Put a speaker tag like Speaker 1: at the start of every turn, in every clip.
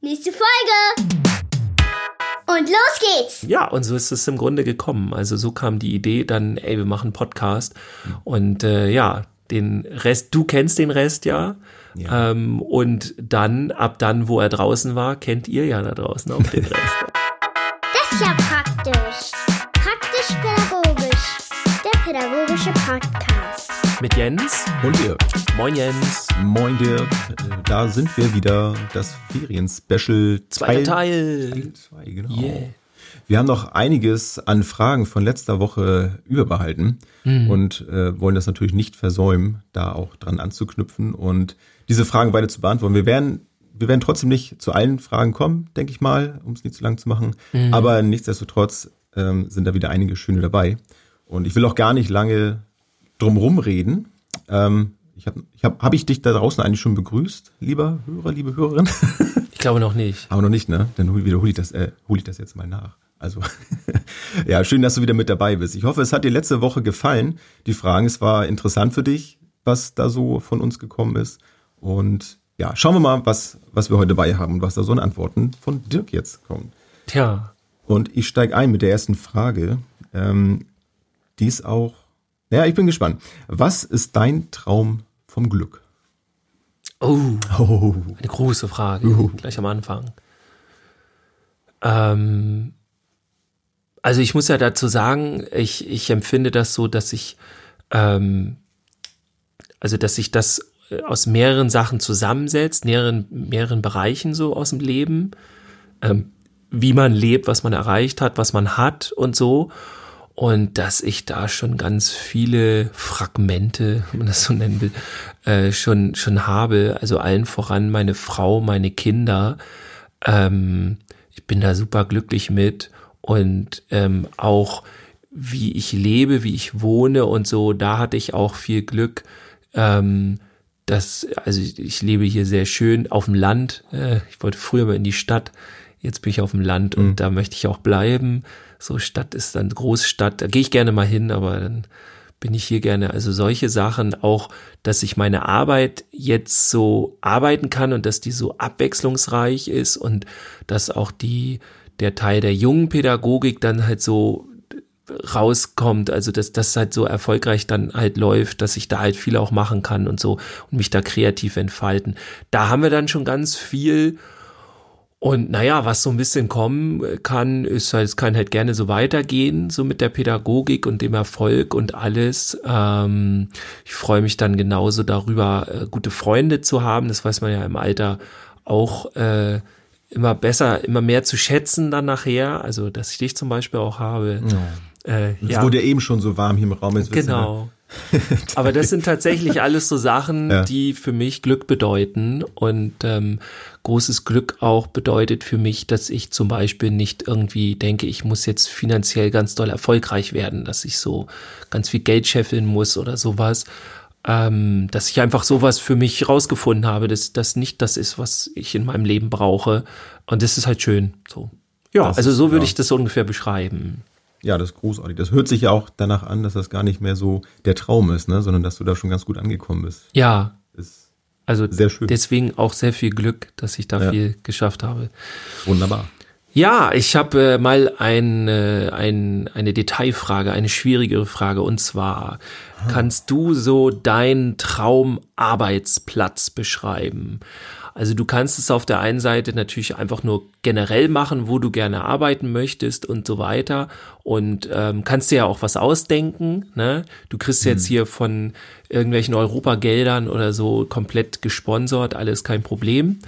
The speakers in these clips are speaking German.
Speaker 1: Nächste Folge! Und los geht's!
Speaker 2: Ja, und so ist es im Grunde gekommen. Also so kam die Idee dann, ey, wir machen einen Podcast. Und äh, ja, den Rest, du kennst den Rest ja. ja. Ähm, und dann, ab dann, wo er draußen war, kennt ihr ja da draußen auch den Rest.
Speaker 1: Das ist ja praktisch.
Speaker 2: Mit Jens
Speaker 3: und Dirk.
Speaker 2: Moin Jens.
Speaker 3: Moin Dirk. Da sind wir wieder. Das Ferien-Special.
Speaker 2: Zweiter Teil.
Speaker 3: Teil 2, genau. Yeah. Wir haben noch einiges an Fragen von letzter Woche überbehalten mhm. und äh, wollen das natürlich nicht versäumen, da auch dran anzuknüpfen und diese Fragen weiter zu beantworten. Wir werden wir werden trotzdem nicht zu allen Fragen kommen, denke ich mal, um es nicht zu lang zu machen. Mhm. Aber nichtsdestotrotz ähm, sind da wieder einige schöne dabei. Und ich will auch gar nicht lange drumherum reden. Ähm, ich habe ich hab, hab ich dich da draußen eigentlich schon begrüßt, lieber Hörer, liebe Hörerin?
Speaker 2: Ich glaube noch nicht.
Speaker 3: Aber noch nicht, ne? Dann wiederhole ich das, äh, hole ich das jetzt mal nach. Also, ja, schön, dass du wieder mit dabei bist. Ich hoffe, es hat dir letzte Woche gefallen. Die Fragen, es war interessant für dich, was da so von uns gekommen ist. Und ja, schauen wir mal, was, was wir heute dabei haben und was da so an Antworten von Dirk jetzt kommen.
Speaker 2: Tja.
Speaker 3: Und ich steige ein mit der ersten Frage. Ähm, die ist auch ja, ich bin gespannt. Was ist dein Traum vom Glück?
Speaker 2: Oh, oh. eine große Frage, uh. gleich am Anfang. Ähm, also ich muss ja dazu sagen, ich, ich empfinde das so, dass ich, ähm, also dass sich das aus mehreren Sachen zusammensetzt, mehreren, mehreren Bereichen so aus dem Leben, ähm, wie man lebt, was man erreicht hat, was man hat und so und dass ich da schon ganz viele Fragmente, wenn man das so nennen will, äh, schon schon habe. Also allen voran meine Frau, meine Kinder. Ähm, ich bin da super glücklich mit und ähm, auch wie ich lebe, wie ich wohne und so. Da hatte ich auch viel Glück. Ähm, das, also ich, ich lebe hier sehr schön auf dem Land. Äh, ich wollte früher mal in die Stadt. Jetzt bin ich auf dem Land und mhm. da möchte ich auch bleiben. So Stadt ist dann Großstadt, da gehe ich gerne mal hin, aber dann bin ich hier gerne. Also solche Sachen auch, dass ich meine Arbeit jetzt so arbeiten kann und dass die so abwechslungsreich ist und dass auch die, der Teil der jungen Pädagogik dann halt so rauskommt, also dass das halt so erfolgreich dann halt läuft, dass ich da halt viel auch machen kann und so und mich da kreativ entfalten. Da haben wir dann schon ganz viel und naja, was so ein bisschen kommen kann, ist halt, es kann halt gerne so weitergehen, so mit der Pädagogik und dem Erfolg und alles. Ähm, ich freue mich dann genauso darüber, äh, gute Freunde zu haben. Das weiß man ja im Alter auch äh, immer besser, immer mehr zu schätzen dann nachher. Also, dass ich dich zum Beispiel auch habe.
Speaker 3: Ja. Äh, es ja. wurde eben schon so warm hier im Raum.
Speaker 2: Jetzt genau. Aber das sind tatsächlich alles so Sachen, ja. die für mich Glück bedeuten. Und ähm, großes Glück auch bedeutet für mich, dass ich zum Beispiel nicht irgendwie denke, ich muss jetzt finanziell ganz doll erfolgreich werden, dass ich so ganz viel Geld scheffeln muss oder sowas. Ähm, dass ich einfach sowas für mich rausgefunden habe, dass das nicht das ist, was ich in meinem Leben brauche. Und das ist halt schön. So. Ja, das also so würde ja. ich das ungefähr beschreiben.
Speaker 3: Ja, das ist großartig. Das hört sich ja auch danach an, dass das gar nicht mehr so der Traum ist, ne? sondern dass du da schon ganz gut angekommen bist.
Speaker 2: Ja. Ist also deswegen auch sehr viel Glück, dass ich da ja. viel geschafft habe.
Speaker 3: Wunderbar.
Speaker 2: Ja, ich habe äh, mal ein, äh, ein, eine Detailfrage, eine schwierigere Frage. Und zwar, ah. kannst du so deinen Traumarbeitsplatz beschreiben? Also du kannst es auf der einen Seite natürlich einfach nur generell machen, wo du gerne arbeiten möchtest und so weiter. Und ähm, kannst dir ja auch was ausdenken. Ne? Du kriegst mhm. jetzt hier von irgendwelchen Europageldern oder so komplett gesponsert, alles kein Problem.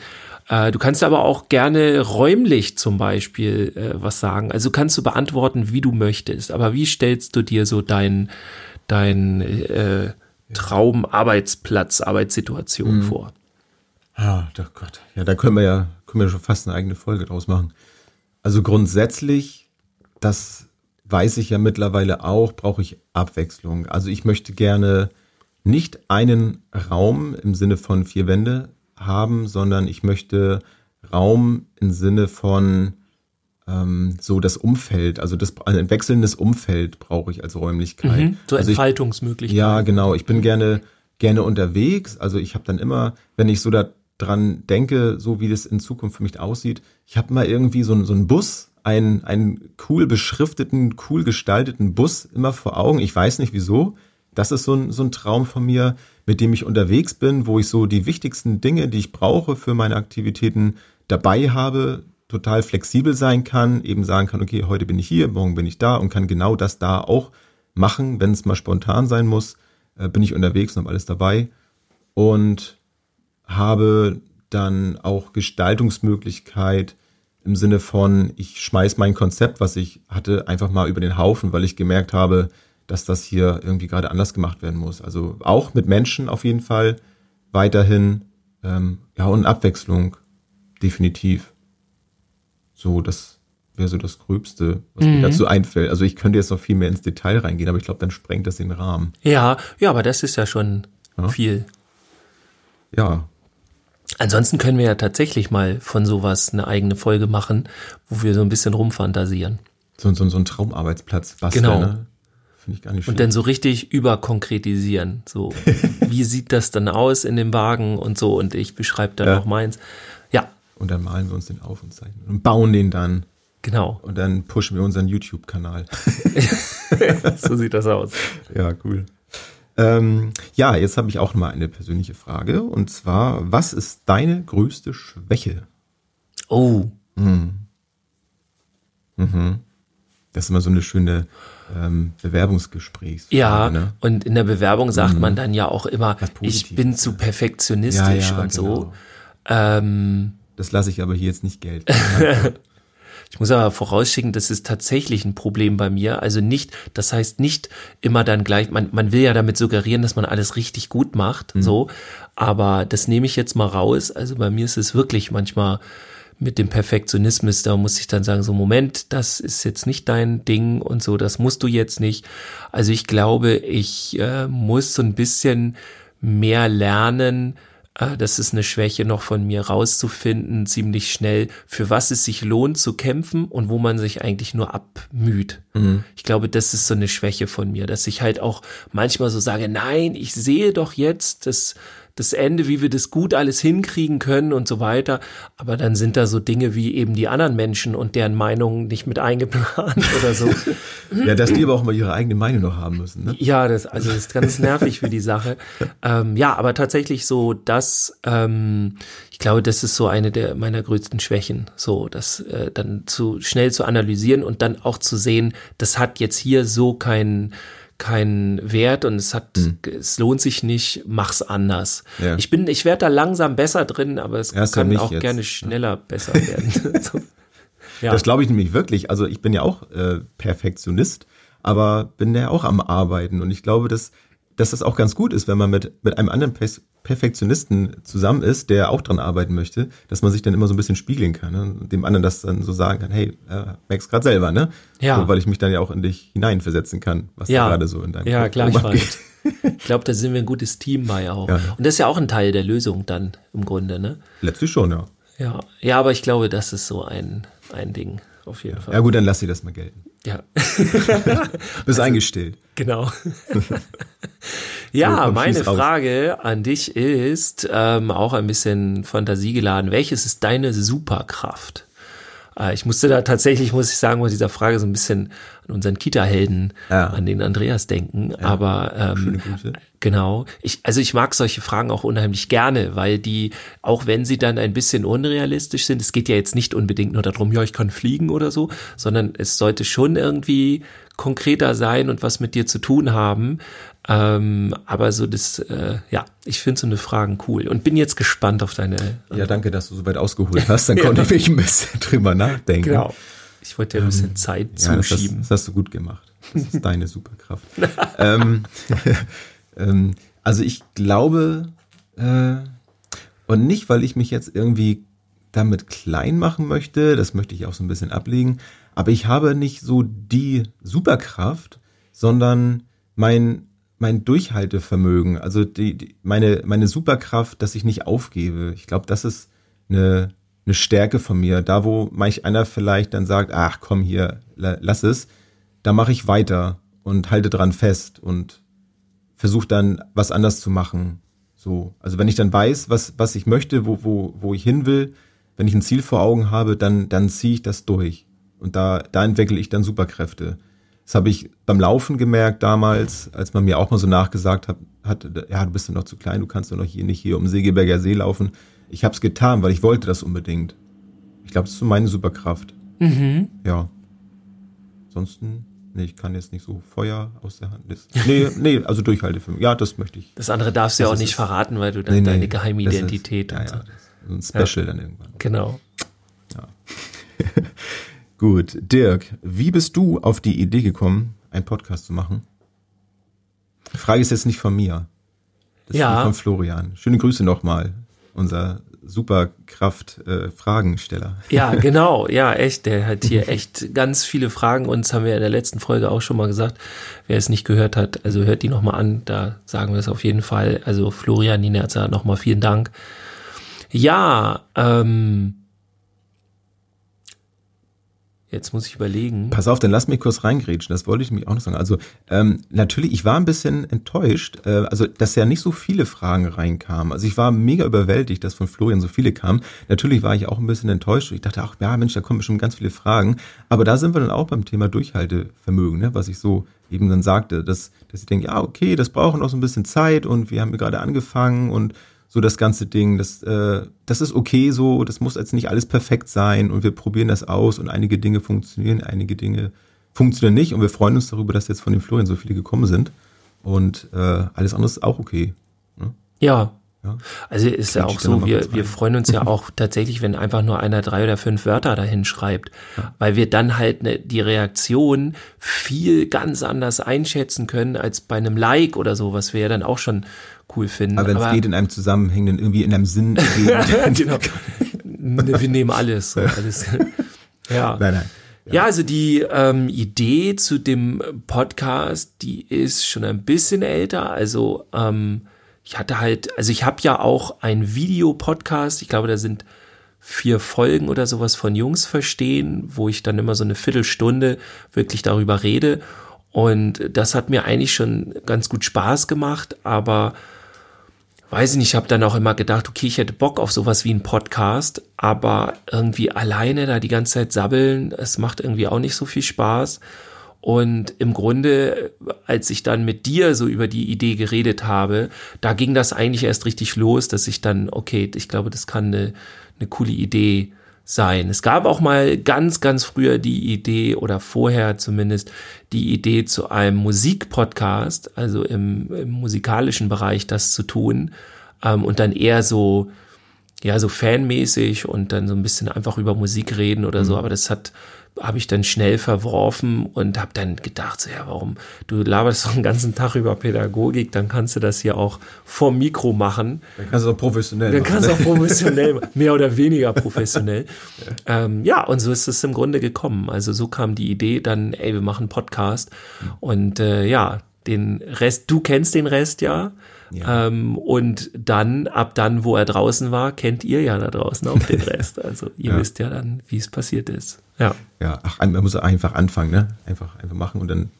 Speaker 2: Äh, du kannst aber auch gerne räumlich zum Beispiel äh, was sagen. Also kannst du beantworten, wie du möchtest. Aber wie stellst du dir so dein, dein äh, Traumarbeitsplatz, Arbeitssituation mhm. vor?
Speaker 3: Ah, oh Gott. Ja, da können wir ja, können wir schon fast eine eigene Folge draus machen. Also grundsätzlich, das weiß ich ja mittlerweile auch, brauche ich Abwechslung. Also ich möchte gerne nicht einen Raum im Sinne von vier Wände haben, sondern ich möchte Raum im Sinne von ähm, so das Umfeld, also das ein wechselndes Umfeld brauche ich als Räumlichkeit. Mhm,
Speaker 2: so
Speaker 3: also
Speaker 2: Entfaltungsmöglichkeiten.
Speaker 3: Ja, genau. Ich bin gerne gerne unterwegs. Also ich habe dann immer, wenn ich so da dran denke, so wie das in Zukunft für mich aussieht, ich habe mal irgendwie so, so einen Bus, einen, einen cool beschrifteten, cool gestalteten Bus immer vor Augen. Ich weiß nicht wieso. Das ist so ein, so ein Traum von mir, mit dem ich unterwegs bin, wo ich so die wichtigsten Dinge, die ich brauche für meine Aktivitäten dabei habe, total flexibel sein kann, eben sagen kann, okay, heute bin ich hier, morgen bin ich da und kann genau das da auch machen, wenn es mal spontan sein muss, äh, bin ich unterwegs und habe alles dabei und habe dann auch Gestaltungsmöglichkeit im Sinne von, ich schmeiß mein Konzept, was ich hatte, einfach mal über den Haufen, weil ich gemerkt habe, dass das hier irgendwie gerade anders gemacht werden muss. Also auch mit Menschen auf jeden Fall weiterhin, ähm, ja, und Abwechslung, definitiv. So, das wäre so das Gröbste, was mhm. mir dazu einfällt. Also ich könnte jetzt noch viel mehr ins Detail reingehen, aber ich glaube, dann sprengt das den Rahmen.
Speaker 2: Ja, ja, aber das ist ja schon ja. viel.
Speaker 3: Ja.
Speaker 2: Ansonsten können wir ja tatsächlich mal von sowas eine eigene Folge machen, wo wir so ein bisschen rumfantasieren.
Speaker 3: So, so, so ein Traumarbeitsplatz basteln,
Speaker 2: genau.
Speaker 3: ne? Finde ich gar nicht schlimm.
Speaker 2: Und dann so richtig überkonkretisieren. So, wie sieht das dann aus in dem Wagen und so. Und ich beschreibe dann ja. noch meins. Ja.
Speaker 3: Und dann malen wir uns den auf und zeichnen und bauen den dann.
Speaker 2: Genau.
Speaker 3: Und dann pushen wir unseren YouTube-Kanal.
Speaker 2: so sieht das aus.
Speaker 3: Ja, cool. Ähm, ja, jetzt habe ich auch noch mal eine persönliche Frage. Und zwar, was ist deine größte Schwäche?
Speaker 2: Oh.
Speaker 3: Mhm. Mhm. Das ist immer so eine schöne ähm, Bewerbungsgesprächsfrage.
Speaker 2: Ja, ne? und in der Bewerbung sagt mhm. man dann ja auch immer, ich bin zu perfektionistisch ja, ja, und genau. so. Ähm,
Speaker 3: das lasse ich aber hier jetzt nicht gelten.
Speaker 2: Ich muss aber vorausschicken, das ist tatsächlich ein Problem bei mir. Also nicht, das heißt nicht immer dann gleich, man, man will ja damit suggerieren, dass man alles richtig gut macht, mhm. so. Aber das nehme ich jetzt mal raus. Also bei mir ist es wirklich manchmal mit dem Perfektionismus, da muss ich dann sagen, so Moment, das ist jetzt nicht dein Ding und so, das musst du jetzt nicht. Also ich glaube, ich äh, muss so ein bisschen mehr lernen, das ist eine Schwäche noch von mir rauszufinden, ziemlich schnell, für was es sich lohnt zu kämpfen und wo man sich eigentlich nur abmüht. Mhm. Ich glaube, das ist so eine Schwäche von mir, dass ich halt auch manchmal so sage, nein, ich sehe doch jetzt, dass das Ende, wie wir das gut alles hinkriegen können und so weiter. Aber dann sind da so Dinge wie eben die anderen Menschen und deren Meinungen nicht mit eingeplant oder so.
Speaker 3: ja, dass die aber auch mal ihre eigene Meinung noch haben müssen. Ne?
Speaker 2: Ja, das, also das ist ganz nervig für die Sache. Ähm, ja, aber tatsächlich so, dass ähm, ich glaube, das ist so eine der meiner größten Schwächen, so das äh, dann zu schnell zu analysieren und dann auch zu sehen, das hat jetzt hier so keinen keinen Wert und es hat, hm. es lohnt sich nicht, mach's anders. Ja. Ich bin, ich werde da langsam besser drin, aber es Erst kann auch jetzt. gerne schneller besser werden. so.
Speaker 3: ja. Das glaube ich nämlich wirklich. Also ich bin ja auch äh, Perfektionist, aber bin ja auch am Arbeiten und ich glaube, dass dass das auch ganz gut ist, wenn man mit, mit einem anderen Perfektionisten zusammen ist, der auch dran arbeiten möchte, dass man sich dann immer so ein bisschen spiegeln kann ne? und dem anderen das dann so sagen kann, hey, äh, merk's gerade selber, ne?
Speaker 2: Ja.
Speaker 3: So, weil ich mich dann ja auch in dich hineinversetzen kann, was
Speaker 2: ja.
Speaker 3: gerade so in deinem
Speaker 2: Ja, klar, ich glaube, da sind wir ein gutes Team bei auch. Ja. Und das ist ja auch ein Teil der Lösung dann im Grunde, ne?
Speaker 3: Letztlich schon, ja.
Speaker 2: Ja, ja aber ich glaube, das ist so ein, ein Ding, auf jeden Fall.
Speaker 3: Ja gut, dann lass sie das mal gelten.
Speaker 2: Ja.
Speaker 3: Bist also, eingestellt.
Speaker 2: Genau. ja, so, meine Frage an dich ist ähm, auch ein bisschen fantasiegeladen. Welches ist deine Superkraft? Äh, ich musste da tatsächlich, muss ich sagen, bei dieser Frage so ein bisschen an unseren Kita-Helden, ja. an den Andreas denken. Ja. Aber ähm, genau. Ich, also ich mag solche Fragen auch unheimlich gerne, weil die, auch wenn sie dann ein bisschen unrealistisch sind, es geht ja jetzt nicht unbedingt nur darum, ja, ich kann fliegen oder so, sondern es sollte schon irgendwie konkreter sein und was mit dir zu tun haben. Ähm, aber so das, äh, ja, ich finde so eine Fragen cool und bin jetzt gespannt auf deine.
Speaker 3: Ja, danke, dass du so weit ausgeholt hast. Dann konnte ich mich ein bisschen drüber nachdenken. Genau.
Speaker 2: Ich wollte dir ein bisschen ähm, Zeit ja, zuschieben.
Speaker 3: Das, das, hast du gut gemacht. Das ist deine Superkraft. ähm, ähm, also ich glaube, äh, und nicht, weil ich mich jetzt irgendwie damit klein machen möchte, das möchte ich auch so ein bisschen ablegen, aber ich habe nicht so die Superkraft, sondern mein, mein Durchhaltevermögen, also die, die, meine, meine Superkraft, dass ich nicht aufgebe. Ich glaube, das ist eine, eine Stärke von mir. Da, wo manch einer vielleicht dann sagt, ach komm hier, lass es, da mache ich weiter und halte dran fest und versuche dann was anders zu machen. So, also wenn ich dann weiß, was, was ich möchte, wo, wo, wo ich hin will, wenn ich ein Ziel vor Augen habe, dann, dann ziehe ich das durch. Und da, da entwickle ich dann Superkräfte. Das habe ich beim Laufen gemerkt damals, als man mir auch mal so nachgesagt hat, hat ja, du bist ja noch zu klein, du kannst doch noch hier nicht hier um Segeberger See laufen. Ich habe es getan, weil ich wollte das unbedingt. Ich glaube, das ist so meine Superkraft. Mhm. Ja. Ansonsten Nee, ich kann jetzt nicht so Feuer aus der Hand. Nee, nee, also Durchhaltefilm. Ja, das möchte ich.
Speaker 2: Das andere darfst du ja auch nicht verraten, weil du dann nee, nee, deine Geheimidentität
Speaker 3: ist, ja, ja, so ein Special ja. dann irgendwann.
Speaker 2: Genau.
Speaker 3: Ja. Gut, Dirk, wie bist du auf die Idee gekommen, einen Podcast zu machen? Die Frage ist jetzt nicht von mir. Das ja. ist von Florian. Schöne Grüße nochmal, unser Superkraft-Fragensteller.
Speaker 2: Äh, ja, genau. Ja, echt. Der hat hier echt ganz viele Fragen. Uns haben wir in der letzten Folge auch schon mal gesagt. Wer es nicht gehört hat, also hört die nochmal an. Da sagen wir es auf jeden Fall. Also Florian Ninerzer, nochmal vielen Dank. Ja, ähm, Jetzt muss ich überlegen.
Speaker 3: Pass auf, dann lass mich kurz reingrätschen. Das wollte ich mich auch noch sagen. Also ähm, natürlich, ich war ein bisschen enttäuscht, äh, also dass ja nicht so viele Fragen reinkamen. Also ich war mega überwältigt, dass von Florian so viele kamen. Natürlich war ich auch ein bisschen enttäuscht. Ich dachte, ach ja, Mensch, da kommen schon ganz viele Fragen. Aber da sind wir dann auch beim Thema Durchhaltevermögen, ne? was ich so eben dann sagte, dass, dass ich denke, ja, okay, das braucht noch so ein bisschen Zeit und wir haben gerade angefangen und so das ganze Ding. Das, äh, das ist okay so, das muss jetzt nicht alles perfekt sein und wir probieren das aus und einige Dinge funktionieren, einige Dinge funktionieren nicht und wir freuen uns darüber, dass jetzt von den Florian so viele gekommen sind und äh, alles andere ist auch okay.
Speaker 2: Ne? Ja, ja. Also ist ja auch so, wir, wir freuen uns ja auch tatsächlich, wenn einfach nur einer drei oder fünf Wörter dahin schreibt, ja. weil wir dann halt ne, die Reaktion viel ganz anders einschätzen können als bei einem Like oder so, was wir ja dann auch schon cool finden.
Speaker 3: Aber wenn es geht in einem zusammenhängenden, irgendwie in einem Sinn.
Speaker 2: genau. Wir nehmen alles. Alles. ja. Nein, nein. Ja. ja, also die ähm, Idee zu dem Podcast, die ist schon ein bisschen älter. Also ähm, ich hatte halt, also ich habe ja auch ein Videopodcast. Ich glaube, da sind vier Folgen oder sowas von Jungs verstehen, wo ich dann immer so eine Viertelstunde wirklich darüber rede. Und das hat mir eigentlich schon ganz gut Spaß gemacht, aber weiß ich nicht, ich habe dann auch immer gedacht, okay, ich hätte Bock auf sowas wie ein Podcast, aber irgendwie alleine da die ganze Zeit sabbeln, es macht irgendwie auch nicht so viel Spaß. Und im Grunde, als ich dann mit dir so über die Idee geredet habe, da ging das eigentlich erst richtig los, dass ich dann, okay, ich glaube, das kann eine, eine coole Idee sein. Es gab auch mal ganz, ganz früher die Idee oder vorher zumindest die Idee zu einem Musikpodcast, also im, im musikalischen Bereich das zu tun ähm, und dann eher so, ja, so fanmäßig und dann so ein bisschen einfach über Musik reden oder so, mhm. aber das hat habe ich dann schnell verworfen und habe dann gedacht, so, ja, warum, du laberst doch den ganzen Tag über Pädagogik, dann kannst du das hier auch vor Mikro machen.
Speaker 3: Dann kannst du auch professionell
Speaker 2: Dann kannst du ne? auch professionell, mehr oder weniger professionell. ja. Ähm, ja, und so ist es im Grunde gekommen. Also so kam die Idee dann, ey, wir machen einen Podcast mhm. und äh, ja, den Rest, du kennst den Rest ja. Ja. Ähm, und dann, ab dann, wo er draußen war, kennt ihr ja da draußen auch den Rest. Also ihr ja. wisst ja dann, wie es passiert ist. Ja.
Speaker 3: Ja, ach, man muss einfach anfangen, ne? Einfach, einfach machen und dann.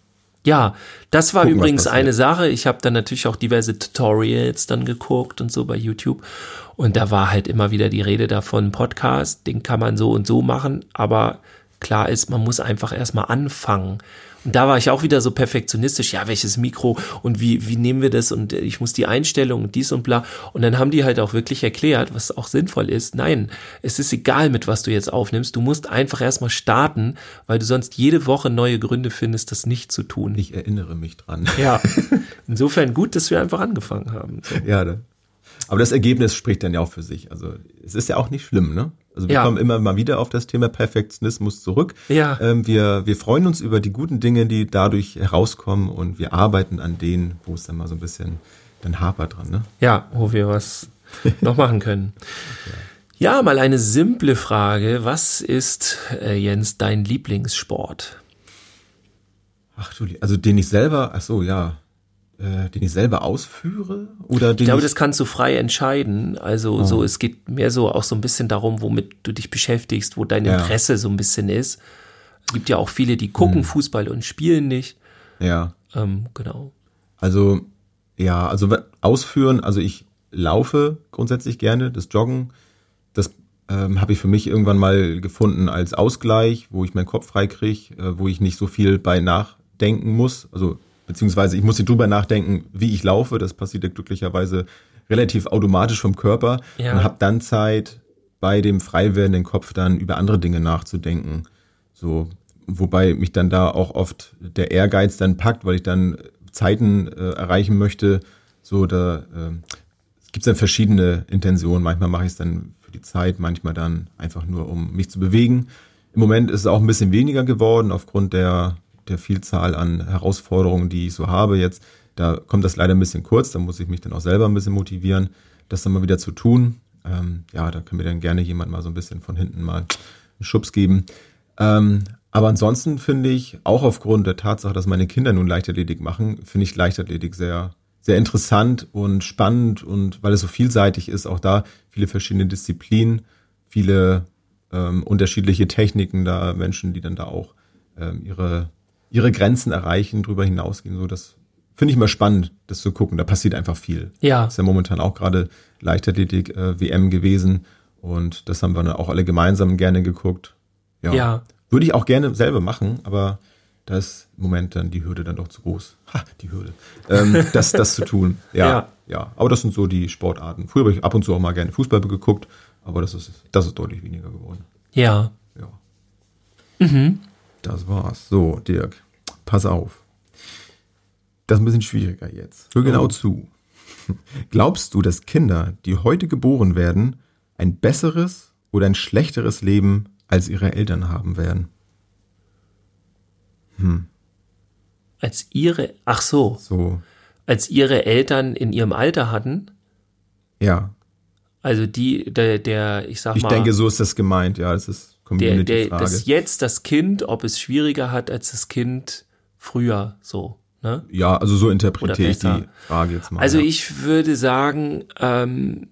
Speaker 2: Ja, das war gucken, übrigens eine Sache. Ich habe dann natürlich auch diverse Tutorials dann geguckt und so bei YouTube. Und da war halt immer wieder die Rede davon, Podcast, den kann man so und so machen, aber klar ist, man muss einfach erstmal anfangen. Und da war ich auch wieder so perfektionistisch, ja, welches Mikro und wie, wie nehmen wir das und ich muss die Einstellung und dies und bla. Und dann haben die halt auch wirklich erklärt, was auch sinnvoll ist. Nein, es ist egal, mit was du jetzt aufnimmst. Du musst einfach erstmal starten, weil du sonst jede Woche neue Gründe findest, das nicht zu tun.
Speaker 3: Ich erinnere mich dran.
Speaker 2: Ja. Insofern gut, dass wir einfach angefangen haben.
Speaker 3: So. Ja, ne? Aber das Ergebnis spricht dann ja auch für sich. Also es ist ja auch nicht schlimm, ne? Also wir ja. kommen immer mal wieder auf das Thema Perfektionismus zurück. Ja. Ähm, wir, wir freuen uns über die guten Dinge, die dadurch herauskommen und wir arbeiten an denen, wo es dann mal so ein bisschen dann hapert dran, ne?
Speaker 2: Ja, wo wir was noch machen können. Ja. ja. mal eine simple Frage. Was ist, äh, Jens, dein Lieblingssport?
Speaker 3: Ach du, also den ich selber, ach so, ja den ich selber ausführe? Oder
Speaker 2: ich glaube, ich das kannst du frei entscheiden. Also oh. so, es geht mehr so auch so ein bisschen darum, womit du dich beschäftigst, wo dein Interesse ja. so ein bisschen ist. Es gibt ja auch viele, die gucken hm. Fußball und spielen nicht.
Speaker 3: Ja.
Speaker 2: Ähm, genau.
Speaker 3: Also ja, also ausführen, also ich laufe grundsätzlich gerne, das Joggen. Das ähm, habe ich für mich irgendwann mal gefunden als Ausgleich, wo ich meinen Kopf frei kriege, äh, wo ich nicht so viel bei nachdenken muss. Also beziehungsweise ich muss nicht drüber nachdenken, wie ich laufe. Das passiert ja glücklicherweise relativ automatisch vom Körper ja. und habe dann Zeit, bei dem frei werdenden Kopf dann über andere Dinge nachzudenken. So, wobei mich dann da auch oft der Ehrgeiz dann packt, weil ich dann Zeiten äh, erreichen möchte. So, da äh, gibt es dann verschiedene Intentionen. Manchmal mache ich es dann für die Zeit, manchmal dann einfach nur, um mich zu bewegen. Im Moment ist es auch ein bisschen weniger geworden aufgrund der, der Vielzahl an Herausforderungen, die ich so habe jetzt. Da kommt das leider ein bisschen kurz, da muss ich mich dann auch selber ein bisschen motivieren, das dann mal wieder zu tun. Ähm, ja, da kann mir dann gerne jemand mal so ein bisschen von hinten mal einen Schubs geben. Ähm, aber ansonsten finde ich, auch aufgrund der Tatsache, dass meine Kinder nun Leichtathletik machen, finde ich Leichtathletik sehr, sehr interessant und spannend und weil es so vielseitig ist, auch da viele verschiedene Disziplinen, viele ähm, unterschiedliche Techniken da, Menschen, die dann da auch ähm, ihre, ihre Grenzen erreichen, drüber hinausgehen, so das finde ich mal spannend, das zu gucken. Da passiert einfach viel.
Speaker 2: Ja.
Speaker 3: ist ja momentan auch gerade Leichtathletik äh, WM gewesen und das haben wir dann auch alle gemeinsam gerne geguckt. Ja. ja. Würde ich auch gerne selber machen, aber da ist im Moment dann die Hürde dann doch zu groß. Ha, die Hürde. Ähm, das, das zu tun. Ja, ja, ja. Aber das sind so die Sportarten. Früher habe ich ab und zu auch mal gerne Fußball geguckt, aber das ist, das ist deutlich weniger geworden.
Speaker 2: Ja.
Speaker 3: Ja. Mhm. Das war's. So, Dirk, pass auf. Das ist ein bisschen schwieriger jetzt. Hör genau oh. zu. Glaubst du, dass Kinder, die heute geboren werden, ein besseres oder ein schlechteres Leben als ihre Eltern haben werden?
Speaker 2: Hm. Als ihre, ach so.
Speaker 3: So.
Speaker 2: Als ihre Eltern in ihrem Alter hatten?
Speaker 3: Ja.
Speaker 2: Also die, der, der ich sag
Speaker 3: ich
Speaker 2: mal.
Speaker 3: Ich denke, so ist das gemeint, ja. Das ist
Speaker 2: Community-Frage. Der, der, das jetzt das Kind, ob es schwieriger hat als das Kind früher, so. Ne?
Speaker 3: Ja, also so interpretiere ich die Frage jetzt mal.
Speaker 2: Also
Speaker 3: ja.
Speaker 2: ich würde sagen, ähm,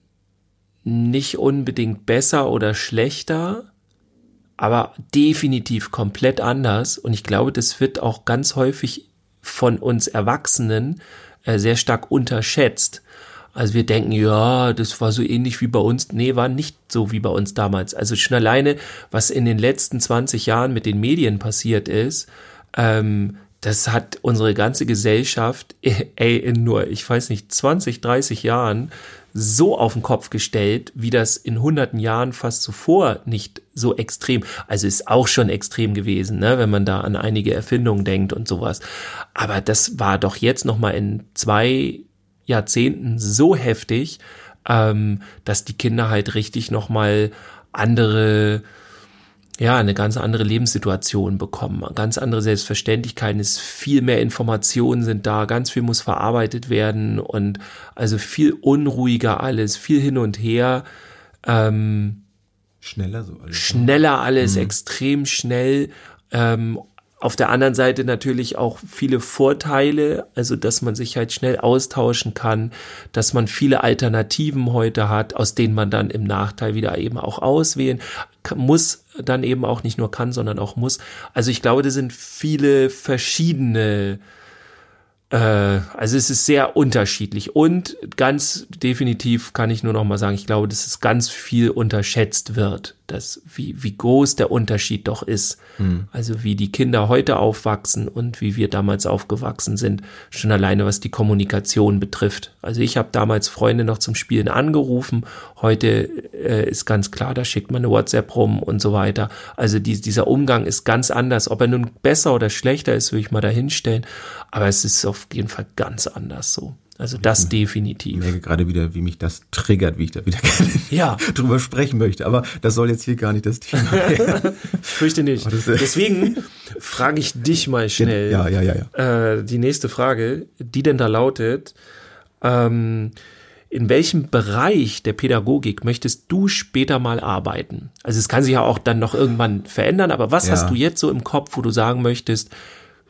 Speaker 2: nicht unbedingt besser oder schlechter, aber definitiv komplett anders. Und ich glaube, das wird auch ganz häufig von uns Erwachsenen äh, sehr stark unterschätzt. Also wir denken, ja, das war so ähnlich wie bei uns. Nee, war nicht so wie bei uns damals. Also schon alleine, was in den letzten 20 Jahren mit den Medien passiert ist, ähm, das hat unsere ganze Gesellschaft, ey, in nur, ich weiß nicht, 20, 30 Jahren so auf den Kopf gestellt, wie das in hunderten Jahren fast zuvor nicht so extrem, also ist auch schon extrem gewesen, ne, wenn man da an einige Erfindungen denkt und sowas. Aber das war doch jetzt noch mal in zwei Jahrzehnten so heftig, ähm, dass die Kinder halt richtig noch mal andere ja, eine ganz andere Lebenssituation bekommen, ganz andere Selbstverständlichkeiten, ist viel mehr Informationen sind da, ganz viel muss verarbeitet werden und also viel unruhiger alles, viel hin und her. Ähm,
Speaker 3: schneller so alles.
Speaker 2: Ne? Schneller alles, mhm. extrem schnell. Ähm, auf der anderen Seite natürlich auch viele Vorteile, also dass man sich halt schnell austauschen kann, dass man viele Alternativen heute hat, aus denen man dann im Nachteil wieder eben auch auswählen muss, dann eben auch nicht nur kann, sondern auch muss. Also ich glaube, das sind viele verschiedene äh, also es ist sehr unterschiedlich und ganz definitiv kann ich nur noch mal sagen, ich glaube, dass es ganz viel unterschätzt wird, dass wie wie groß der Unterschied doch ist. Mhm. Also wie die Kinder heute aufwachsen und wie wir damals aufgewachsen sind, schon alleine was die Kommunikation betrifft. Also ich habe damals Freunde noch zum Spielen angerufen, heute äh, ist ganz klar, da schickt man eine WhatsApp rum und so weiter. Also die, dieser Umgang ist ganz anders. Ob er nun besser oder schlechter ist, würde ich mal dahinstellen. Aber es ist auf jeden Fall ganz anders so. Also das ich definitiv.
Speaker 3: Ich merke gerade wieder, wie mich das triggert, wie ich da wieder gerne
Speaker 2: ja.
Speaker 3: drüber sprechen möchte. Aber das soll jetzt hier gar nicht das Thema
Speaker 2: werden. ich fürchte nicht. Deswegen frage ich dich mal schnell.
Speaker 3: Ja, ja, ja,
Speaker 2: ja. Äh, die nächste Frage, die denn da lautet, ähm, in welchem Bereich der Pädagogik möchtest du später mal arbeiten? Also es kann sich ja auch dann noch irgendwann verändern, aber was ja. hast du jetzt so im Kopf, wo du sagen möchtest,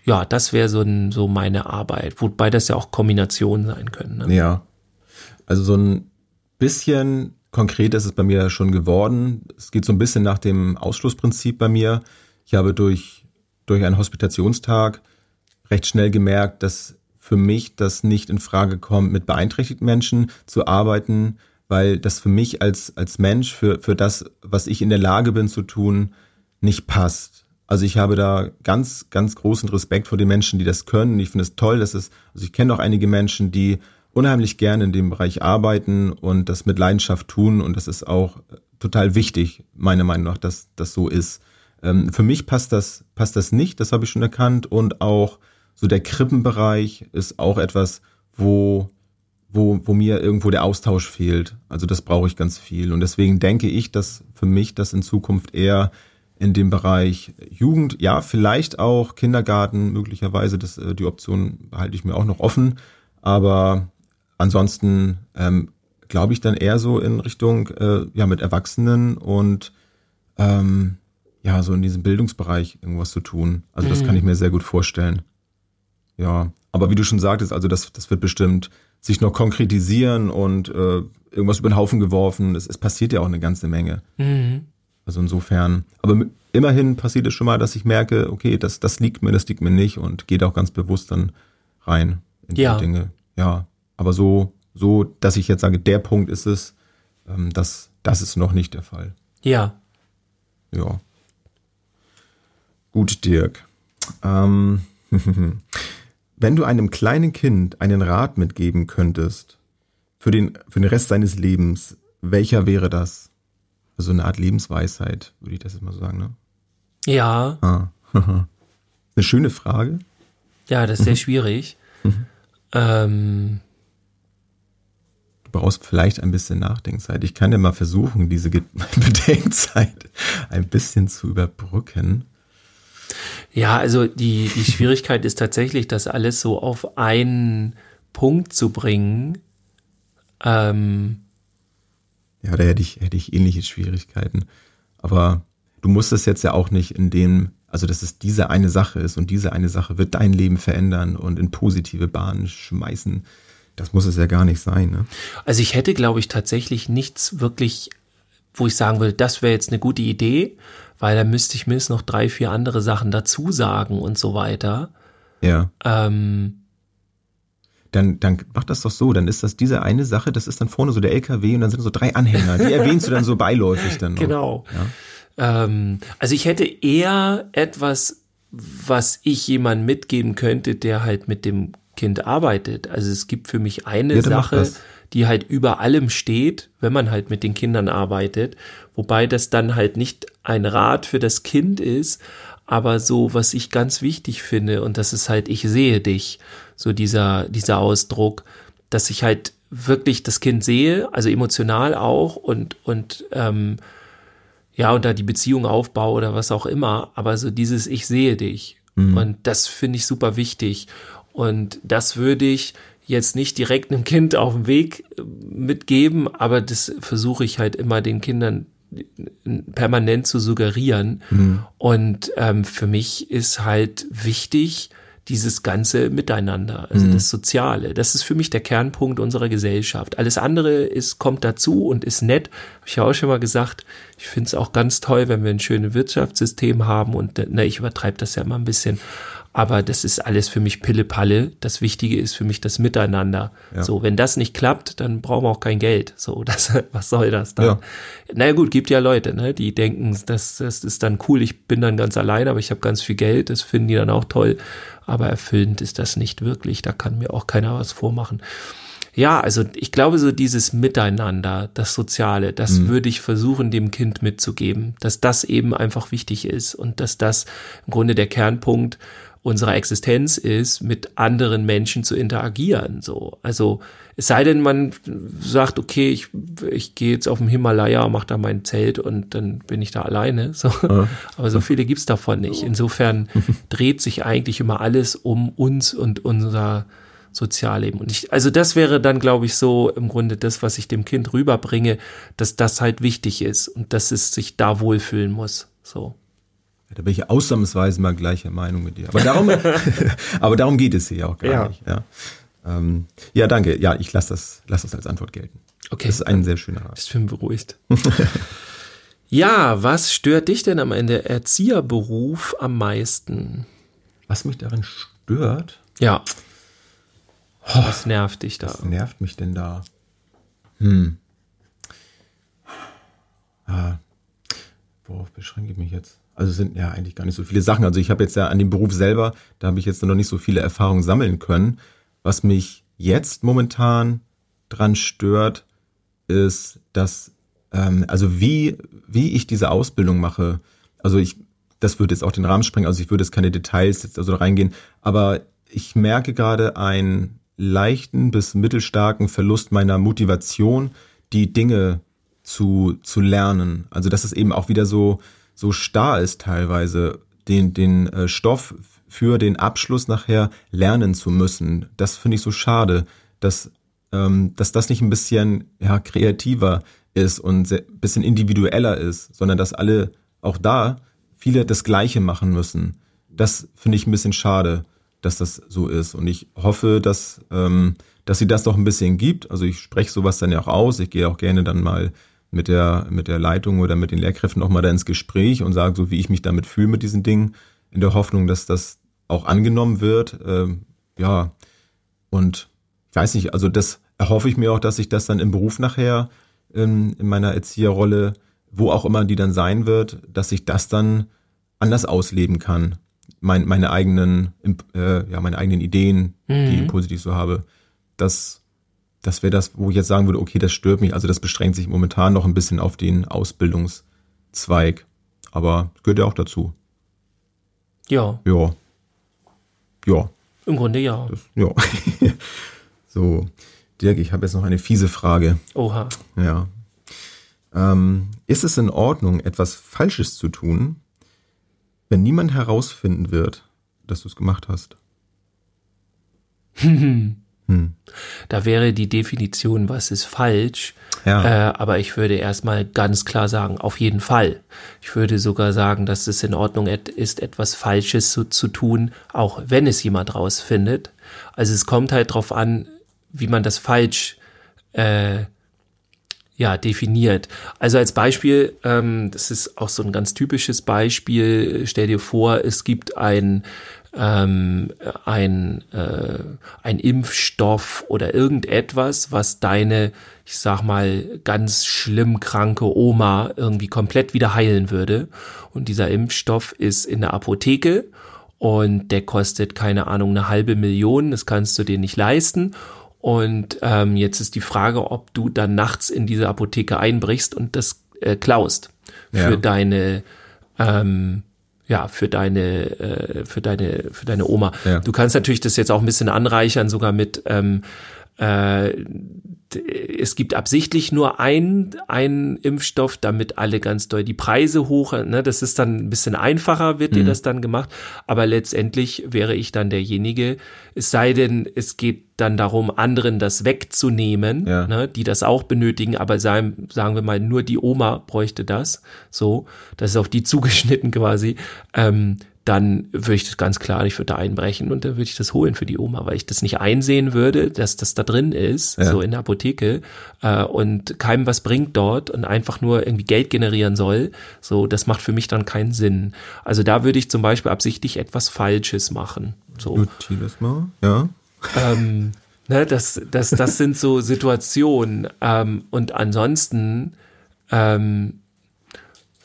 Speaker 2: ja, das wäre so, so meine Arbeit, wobei das ja auch Kombinationen sein können. Ne?
Speaker 3: Ja, also so ein bisschen konkret ist es bei mir schon geworden. Es geht so ein bisschen nach dem Ausschlussprinzip bei mir. Ich habe durch, durch einen Hospitationstag recht schnell gemerkt, dass für mich das nicht in Frage kommt, mit beeinträchtigten Menschen zu arbeiten, weil das für mich als, als Mensch, für, für das, was ich in der Lage bin zu tun, nicht passt. Also ich habe da ganz, ganz großen Respekt vor den Menschen, die das können. Ich finde es toll, dass es, also ich kenne auch einige Menschen, die unheimlich gerne in dem Bereich arbeiten und das mit Leidenschaft tun und das ist auch total wichtig, meiner Meinung nach, dass das so ist. Ähm, für mich passt das, passt das nicht, das habe ich schon erkannt und auch so der Krippenbereich ist auch etwas, wo wo, wo mir irgendwo der Austausch fehlt. Also das brauche ich ganz viel. Und deswegen denke ich, dass für mich das in Zukunft eher in dem Bereich Jugend, ja, vielleicht auch Kindergarten, möglicherweise, das, äh, die Option halte ich mir auch noch offen. Aber ansonsten ähm, glaube ich dann eher so in Richtung, äh, ja, mit Erwachsenen und ähm, ja, so in diesem Bildungsbereich irgendwas zu tun. Also das mhm. kann ich mir sehr gut vorstellen. Ja, aber wie du schon sagtest, also das, das wird bestimmt sich noch konkretisieren und äh, irgendwas über den Haufen geworfen. Es, es passiert ja auch eine ganze Menge. Mhm. Also insofern, aber immerhin passiert es schon mal, dass ich merke, okay, das, das liegt mir, das liegt mir nicht und gehe auch ganz bewusst dann rein in die ja. Dinge. Ja, aber so, so, dass ich jetzt sage, der Punkt ist es, ähm, das, das ist noch nicht der Fall.
Speaker 2: Ja.
Speaker 3: Ja. Gut, Dirk. Ähm, Wenn du einem kleinen Kind einen Rat mitgeben könntest für den, für den Rest seines Lebens, welcher wäre das? Also eine Art Lebensweisheit, würde ich das jetzt mal so sagen, ne?
Speaker 2: Ja. Ah.
Speaker 3: eine schöne Frage.
Speaker 2: Ja, das ist sehr mhm. schwierig. Mhm. Ähm.
Speaker 3: Du brauchst vielleicht ein bisschen Nachdenkzeit. Ich kann ja mal versuchen, diese Bedenkzeit ein bisschen zu überbrücken.
Speaker 2: Ja, also die, die Schwierigkeit ist tatsächlich, das alles so auf einen Punkt zu bringen. Ähm,
Speaker 3: ja, da hätte ich, hätte ich ähnliche Schwierigkeiten. Aber du musst es jetzt ja auch nicht in dem, also dass es diese eine Sache ist und diese eine Sache wird dein Leben verändern und in positive Bahnen schmeißen. Das muss es ja gar nicht sein. Ne?
Speaker 2: Also ich hätte, glaube ich, tatsächlich nichts wirklich, wo ich sagen würde, das wäre jetzt eine gute Idee weil da müsste ich mindestens noch drei, vier andere Sachen dazu sagen und so weiter.
Speaker 3: Ja. Ähm, dann, dann mach das doch so, dann ist das diese eine Sache, das ist dann vorne so der LKW und dann sind so drei Anhänger, die erwähnst du dann so beiläufig dann.
Speaker 2: Genau. Ja. Ähm, also ich hätte eher etwas, was ich jemandem mitgeben könnte, der halt mit dem Kind arbeitet. Also es gibt für mich eine ja, Sache, die halt über allem steht, wenn man halt mit den Kindern arbeitet. Wobei das dann halt nicht ein Rat für das Kind ist, aber so, was ich ganz wichtig finde, und das ist halt, ich sehe dich, so dieser, dieser Ausdruck, dass ich halt wirklich das Kind sehe, also emotional auch und, und ähm, ja, und da die Beziehung aufbaue oder was auch immer, aber so dieses Ich sehe dich. Mhm. Und das finde ich super wichtig. Und das würde ich jetzt nicht direkt einem Kind auf dem Weg äh, mitgeben, aber das versuche ich halt immer den Kindern äh, permanent zu suggerieren. Mhm. Und ähm, für mich ist halt wichtig, dieses ganze Miteinander, also mhm. das Soziale. Das ist für mich der Kernpunkt unserer Gesellschaft. Alles andere ist, kommt dazu und ist nett. Habe ich ja auch schon mal gesagt. Ich finde es auch ganz toll, wenn wir ein schönes Wirtschaftssystem haben und, na, ich übertreibe das ja mal ein bisschen. Aber das ist alles für mich Pille-Palle. Das Wichtige ist für mich das Miteinander. Ja. So, wenn das nicht klappt, dann brauchen wir auch kein Geld. So, das, was soll das dann? Ja. Naja gut, gibt ja Leute, ne, die denken, das, das ist dann cool, ich bin dann ganz allein, aber ich habe ganz viel Geld, das finden die dann auch toll. Aber erfüllend ist das nicht wirklich. Da kann mir auch keiner was vormachen. Ja, also ich glaube, so dieses Miteinander, das Soziale, das mhm. würde ich versuchen, dem Kind mitzugeben, dass das eben einfach wichtig ist und dass das im Grunde der Kernpunkt unserer Existenz ist, mit anderen Menschen zu interagieren. So, also es sei denn, man sagt, okay, ich, ich gehe jetzt auf dem Himalaya, mache da mein Zelt und dann bin ich da alleine. So. Ja. Aber so viele gibt's davon nicht. Insofern dreht sich eigentlich immer alles um uns und unser Sozialleben. Und ich, also das wäre dann, glaube ich, so im Grunde das, was ich dem Kind rüberbringe, dass das halt wichtig ist und dass es sich da wohlfühlen muss. So.
Speaker 3: Da bin ich ausnahmsweise mal gleicher Meinung mit dir. Aber darum, aber darum geht es hier auch gar ja. nicht. Ja. Ähm, ja, danke. Ja, ich lasse das, lass das als Antwort gelten.
Speaker 2: Okay.
Speaker 3: Das ist ein sehr schöner Rat.
Speaker 2: Ich bin beruhigt. ja, was stört dich denn am Ende Erzieherberuf am meisten?
Speaker 3: Was mich darin stört?
Speaker 2: Ja. Was nervt dich da?
Speaker 3: Was nervt mich denn da? Hm. Ah, worauf beschränke ich mich jetzt? Also sind ja eigentlich gar nicht so viele Sachen. Also ich habe jetzt ja an dem Beruf selber, da habe ich jetzt noch nicht so viele Erfahrungen sammeln können. Was mich jetzt momentan dran stört, ist, dass ähm, also wie wie ich diese Ausbildung mache. Also ich, das würde jetzt auch den Rahmen sprengen. Also ich würde jetzt keine Details jetzt also reingehen, aber ich merke gerade einen leichten bis mittelstarken Verlust meiner Motivation, die Dinge zu, zu lernen. Also dass es eben auch wieder so, so starr ist teilweise, den, den äh, Stoff für den Abschluss nachher lernen zu müssen. Das finde ich so schade, dass, ähm, dass das nicht ein bisschen ja, kreativer ist und ein bisschen individueller ist, sondern dass alle auch da viele das Gleiche machen müssen. Das finde ich ein bisschen schade dass das so ist. Und ich hoffe, dass, ähm, dass sie das doch ein bisschen gibt. Also ich spreche sowas dann ja auch aus. Ich gehe auch gerne dann mal mit der, mit der Leitung oder mit den Lehrkräften auch mal da ins Gespräch und sage so, wie ich mich damit fühle mit diesen Dingen, in der Hoffnung, dass das auch angenommen wird. Ähm, ja, und ich weiß nicht, also das erhoffe ich mir auch, dass ich das dann im Beruf nachher in, in meiner Erzieherrolle, wo auch immer die dann sein wird, dass ich das dann anders ausleben kann mein, meine eigenen, äh, ja, meine eigenen Ideen, mhm. die ich so habe, das, das wäre das, wo ich jetzt sagen würde, okay, das stört mich. Also das beschränkt sich momentan noch ein bisschen auf den Ausbildungszweig. Aber gehört ja auch dazu.
Speaker 2: Ja.
Speaker 3: Ja. Ja.
Speaker 2: Im Grunde ja.
Speaker 3: Das, ja. so. Dirk, ich habe jetzt noch eine fiese Frage.
Speaker 2: Oha.
Speaker 3: Ja. Ähm, ist es in Ordnung, etwas Falsches zu tun, wenn niemand herausfinden wird, dass du es gemacht hast.
Speaker 2: hm. Da wäre die Definition, was ist falsch. Ja. Äh, aber ich würde erstmal ganz klar sagen, auf jeden Fall. Ich würde sogar sagen, dass es in Ordnung ist, etwas Falsches zu, zu tun, auch wenn es jemand rausfindet. Also es kommt halt drauf an, wie man das falsch äh, ja, definiert. Also als Beispiel, ähm, das ist auch so ein ganz typisches Beispiel, stell dir vor, es gibt ein, ähm, ein, äh, ein Impfstoff oder irgendetwas, was deine, ich sag mal, ganz schlimm kranke Oma irgendwie komplett wieder heilen würde. Und dieser Impfstoff ist in der Apotheke und der kostet, keine Ahnung, eine halbe Million, das kannst du dir nicht leisten. Und ähm, jetzt ist die Frage, ob du dann nachts in diese Apotheke einbrichst und das äh, klaust für ja. deine ähm, ja, für deine, äh, für deine, für deine Oma. Ja. Du kannst natürlich das jetzt auch ein bisschen anreichern, sogar mit ähm, äh, es gibt absichtlich nur ein, ein Impfstoff, damit alle ganz doll die Preise hoch, ne, das ist dann ein bisschen einfacher, wird mhm. dir das dann gemacht, aber letztendlich wäre ich dann derjenige, es sei denn, es geht dann darum, anderen das wegzunehmen, ja. ne, die das auch benötigen, aber sagen, sagen wir mal, nur die Oma bräuchte das, so, das ist auf die zugeschnitten quasi, ähm, dann würde ich das ganz klar, ich würde da einbrechen und dann würde ich das holen für die Oma, weil ich das nicht einsehen würde, dass das da drin ist, ja. so in der Apotheke äh, und keinem was bringt dort und einfach nur irgendwie Geld generieren soll. So, das macht für mich dann keinen Sinn. Also da würde ich zum Beispiel absichtlich etwas Falsches machen. So.
Speaker 3: Das mal, ja.
Speaker 2: Ähm, ne, das, das, das sind so Situationen. Ähm, und ansonsten ähm,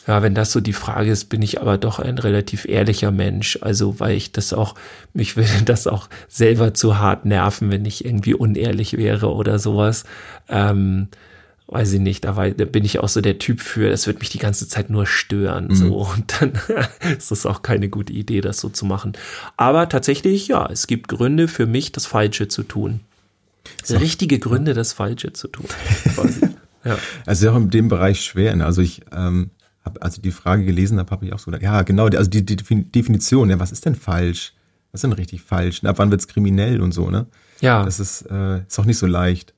Speaker 2: ja, wenn das so die Frage ist, bin ich aber doch ein relativ ehrlicher Mensch. Also, weil ich das auch, mich würde das auch selber zu hart nerven, wenn ich irgendwie unehrlich wäre oder sowas. Ähm, weiß ich nicht, da, war, da bin ich auch so der Typ für, das wird mich die ganze Zeit nur stören. Mhm. So, und dann ist das auch keine gute Idee, das so zu machen. Aber tatsächlich, ja, es gibt Gründe für mich, das Falsche zu tun. So. Richtige Gründe, das Falsche zu tun.
Speaker 3: ja. Also auch in dem Bereich schwer. Ne? Also ich ähm, hab, als ich die Frage gelesen habe, habe ich auch so gedacht, ja, genau, also die, die Definition, ja, was ist denn falsch? Was ist denn richtig falsch? Und ab wann wird's kriminell und so, ne?
Speaker 2: Ja.
Speaker 3: Das ist, äh, ist auch nicht so leicht.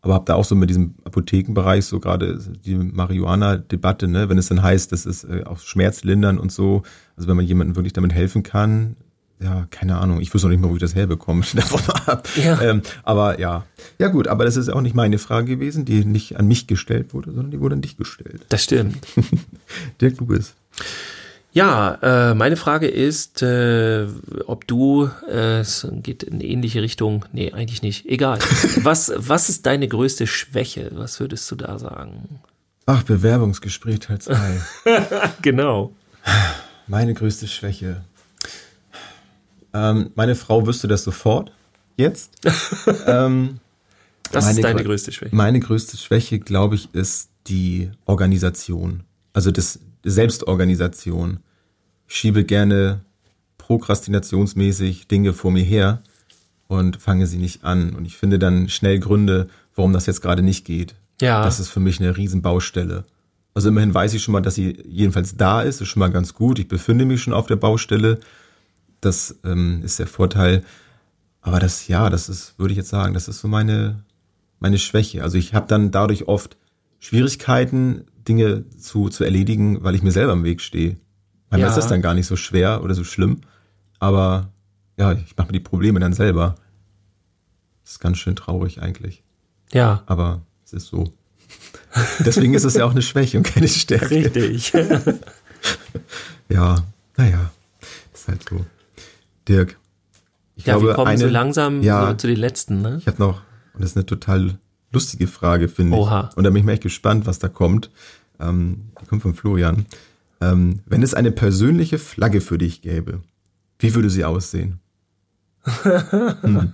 Speaker 3: Aber hab da auch so mit diesem Apothekenbereich so gerade die Marihuana-Debatte, ne, wenn es dann heißt, das ist äh, auch schmerzlindern und so. Also wenn man jemandem wirklich damit helfen kann, ja, keine Ahnung, ich wüsste noch nicht mal, wo ich das herbekomme. Ja. Ähm, aber ja. Ja gut, aber das ist auch nicht meine Frage gewesen, die nicht an mich gestellt wurde, sondern die wurde an dich gestellt.
Speaker 2: Das stimmt.
Speaker 3: Dirk, du bist.
Speaker 2: Ja, äh, meine Frage ist, äh, ob du, äh, es geht in ähnliche Richtung, nee, eigentlich nicht, egal. was, was ist deine größte Schwäche? Was würdest du da sagen?
Speaker 3: Ach, Bewerbungsgespräch Teil 2.
Speaker 2: genau.
Speaker 3: Meine größte Schwäche. Ähm, meine Frau wüsste das sofort jetzt. ähm,
Speaker 2: das ist deine größte Schwäche.
Speaker 3: Meine größte Schwäche, glaube ich, ist die Organisation. Also das Selbstorganisation. Ich schiebe gerne prokrastinationsmäßig Dinge vor mir her und fange sie nicht an. Und ich finde dann schnell Gründe, warum das jetzt gerade nicht geht.
Speaker 2: Ja.
Speaker 3: Das ist für mich eine Riesenbaustelle. Also immerhin weiß ich schon mal, dass sie jedenfalls da ist, ist schon mal ganz gut. Ich befinde mich schon auf der Baustelle. Das ähm, ist der Vorteil. Aber das, ja, das ist, würde ich jetzt sagen, das ist so meine, meine Schwäche. Also ich habe dann dadurch oft Schwierigkeiten, Dinge zu, zu erledigen, weil ich mir selber im Weg stehe. Manchmal ja. ist das dann gar nicht so schwer oder so schlimm. Aber ja, ich mache mir die Probleme dann selber. Das ist ganz schön traurig eigentlich.
Speaker 2: Ja.
Speaker 3: Aber es ist so. Deswegen ist es ja auch eine Schwäche und keine Stärke.
Speaker 2: Richtig.
Speaker 3: ja, naja, ist halt so. Dirk.
Speaker 2: Ich ja, glaube, wir kommen eine, so langsam ja, zu den letzten, ne?
Speaker 3: Ich habe noch, und das ist eine total lustige Frage, finde ich. Oha. Und da bin ich mir echt gespannt, was da kommt. Ähm, die kommt von Florian. Ähm, wenn es eine persönliche Flagge für dich gäbe, wie würde sie aussehen?
Speaker 2: hm.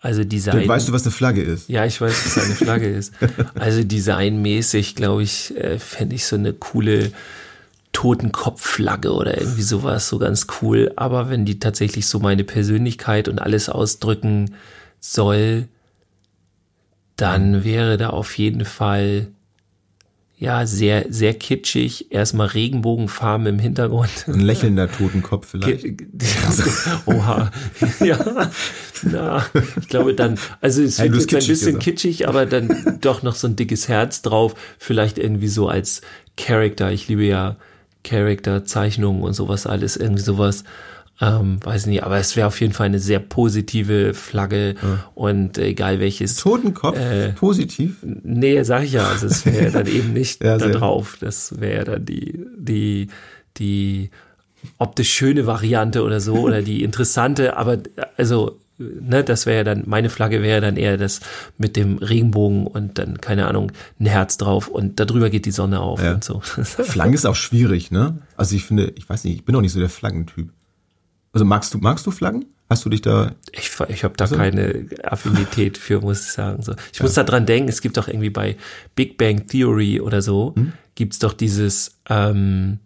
Speaker 2: Also Design.
Speaker 3: weißt du, was eine Flagge ist?
Speaker 2: Ja, ich weiß, was eine Flagge ist. Also designmäßig, glaube ich, äh, fände ich so eine coole Totenkopfflagge oder irgendwie sowas, so ganz cool. Aber wenn die tatsächlich so meine Persönlichkeit und alles ausdrücken soll, dann wäre da auf jeden Fall ja, sehr, sehr kitschig. Erstmal Regenbogenfarben im Hintergrund.
Speaker 3: Ein lächelnder Totenkopf vielleicht.
Speaker 2: Oha. ja. Na, ich glaube dann, also es wird jetzt ein bisschen gesagt. kitschig, aber dann doch noch so ein dickes Herz drauf. Vielleicht irgendwie so als Character. Ich liebe ja Charakterzeichnungen und sowas alles, irgendwie sowas. Ähm, weiß nicht, aber es wäre auf jeden Fall eine sehr positive Flagge ja. und egal welches.
Speaker 3: Totenkopf? Äh, positiv?
Speaker 2: Nee, sag ich ja. Also es wäre dann eben nicht ja, da drauf. Das wäre dann die, die, die optisch schöne Variante oder so oder die interessante, aber also ne, das wäre dann, meine Flagge wäre dann eher das mit dem Regenbogen und dann, keine Ahnung, ein Herz drauf und darüber geht die Sonne auf ja. und so.
Speaker 3: Flaggen ist auch schwierig, ne? Also ich finde, ich weiß nicht, ich bin auch nicht so der Flaggentyp. Also magst du, magst du Flaggen? Hast du dich da?
Speaker 2: Ich, ich habe da also? keine Affinität für, muss ich sagen. So, ich ja. muss da dran denken, es gibt doch irgendwie bei Big Bang Theory oder so, hm? gibt's doch dieses, ähm,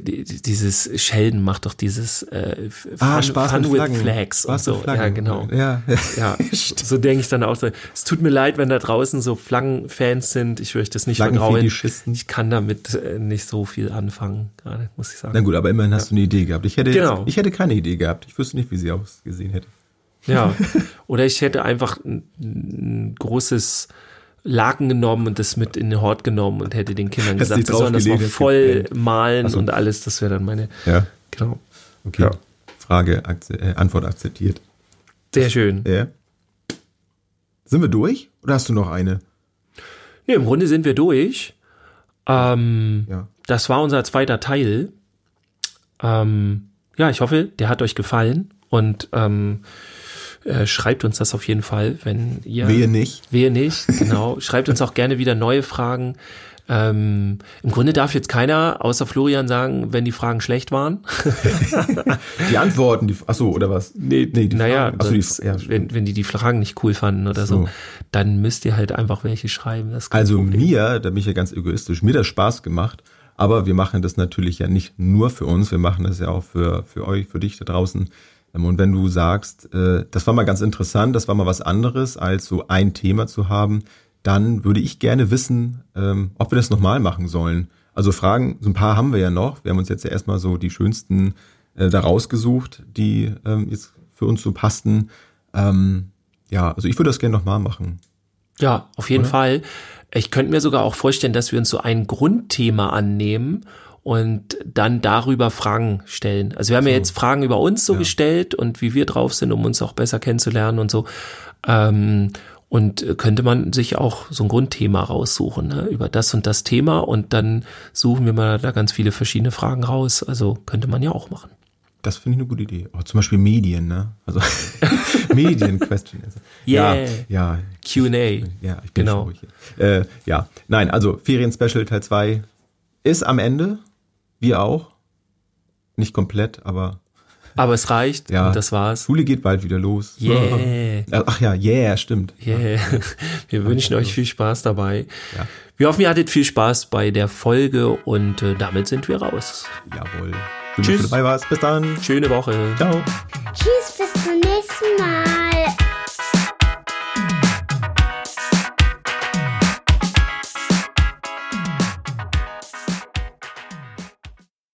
Speaker 2: dieses Sheldon macht doch dieses äh,
Speaker 3: Fun, ah, Spaß Fun with Flaggen.
Speaker 2: Flags
Speaker 3: Spaß
Speaker 2: und so.
Speaker 3: Ja,
Speaker 2: genau.
Speaker 3: Ja, ja.
Speaker 2: ja. so denke ich dann auch so. Es tut mir leid, wenn da draußen so Flaggenfans sind. Ich würde das nicht vertrauen. Ich kann damit äh, nicht so viel anfangen, gerade, muss ich sagen.
Speaker 3: Na gut, aber immerhin ja. hast du eine Idee gehabt. Ich hätte, genau. jetzt, ich hätte keine Idee gehabt. Ich wüsste nicht, wie sie ausgesehen hätte.
Speaker 2: Ja. Oder ich hätte einfach ein, ein großes Laken genommen und das mit in den Hort genommen und hätte den Kindern Hast gesagt, sie sollen das mal voll malen so. und alles. Das wäre dann meine.
Speaker 3: Ja.
Speaker 2: Genau.
Speaker 3: Okay. Ja. Frage, äh, Antwort akzeptiert.
Speaker 2: Sehr schön.
Speaker 3: Ja. Sind wir durch oder hast du noch eine?
Speaker 2: Nee, im Grunde sind wir durch. Ähm, ja. Das war unser zweiter Teil. Ähm, ja, ich hoffe, der hat euch gefallen und ähm, äh, schreibt uns das auf jeden Fall, wenn ihr.
Speaker 3: Wehe nicht.
Speaker 2: Wehe nicht, genau. schreibt uns auch gerne wieder neue Fragen. Ähm, Im Grunde darf jetzt keiner außer Florian sagen, wenn die Fragen schlecht waren.
Speaker 3: die Antworten, die, ach so, oder was?
Speaker 2: Nee, nee die naja, Achso, die, ja, wenn, wenn die die Fragen nicht cool fanden oder so. so, dann müsst ihr halt einfach welche schreiben.
Speaker 3: also Problem. mir, da bin ich ja ganz egoistisch, mir das Spaß gemacht, aber wir machen das natürlich ja nicht nur für uns, wir machen das ja auch für, für euch, für dich da draußen. Ähm, und wenn du sagst, äh, das war mal ganz interessant, das war mal was anderes, als so ein Thema zu haben, dann würde ich gerne wissen, ähm, ob wir das nochmal machen sollen. Also Fragen, so ein paar haben wir ja noch. Wir haben uns jetzt ja erstmal so die schönsten äh, da rausgesucht, die ähm, jetzt für uns so passten. Ja, also ich würde das gerne nochmal machen.
Speaker 2: Ja, auf jeden Oder? Fall. Ich könnte mir sogar auch vorstellen, dass wir uns so ein Grundthema annehmen und dann darüber Fragen stellen. Also wir haben so. ja jetzt Fragen über uns so ja. gestellt und wie wir drauf sind, um uns auch besser kennenzulernen und so. Ähm, Und könnte man sich auch so ein Grundthema raussuchen, ne? über das und das Thema und dann suchen wir mal da ganz viele verschiedene Fragen raus. Also könnte man ja auch machen.
Speaker 3: Das finde ich eine gute Idee. Oh, zum Beispiel Medien, ne? Also Medien-Question.
Speaker 2: Yeah.
Speaker 3: Ja, ja.
Speaker 2: Q&A.
Speaker 3: Ja, ich bin
Speaker 2: Genau.
Speaker 3: schon ruhig hier. Äh, ja, nein, also Ferien-Special Teil 2 ist am Ende. Wir auch. Nicht komplett, aber
Speaker 2: Aber es reicht
Speaker 3: ja.
Speaker 2: und das war's.
Speaker 3: Schule geht bald wieder los.
Speaker 2: Yeah.
Speaker 3: Ach ja, yeah, stimmt.
Speaker 2: Yeah. Wir wünschen euch viel Spaß dabei.
Speaker 3: Ja.
Speaker 2: Wir hoffen, ihr hattet viel Spaß bei der Folge und äh, damit sind wir raus.
Speaker 3: Jawohl. Schön, dass
Speaker 2: Tschüss.
Speaker 3: du dabei warst. Bis dann.
Speaker 2: Schöne Woche.
Speaker 3: Ciao.
Speaker 1: Tschüss, bis zum nächsten Mal.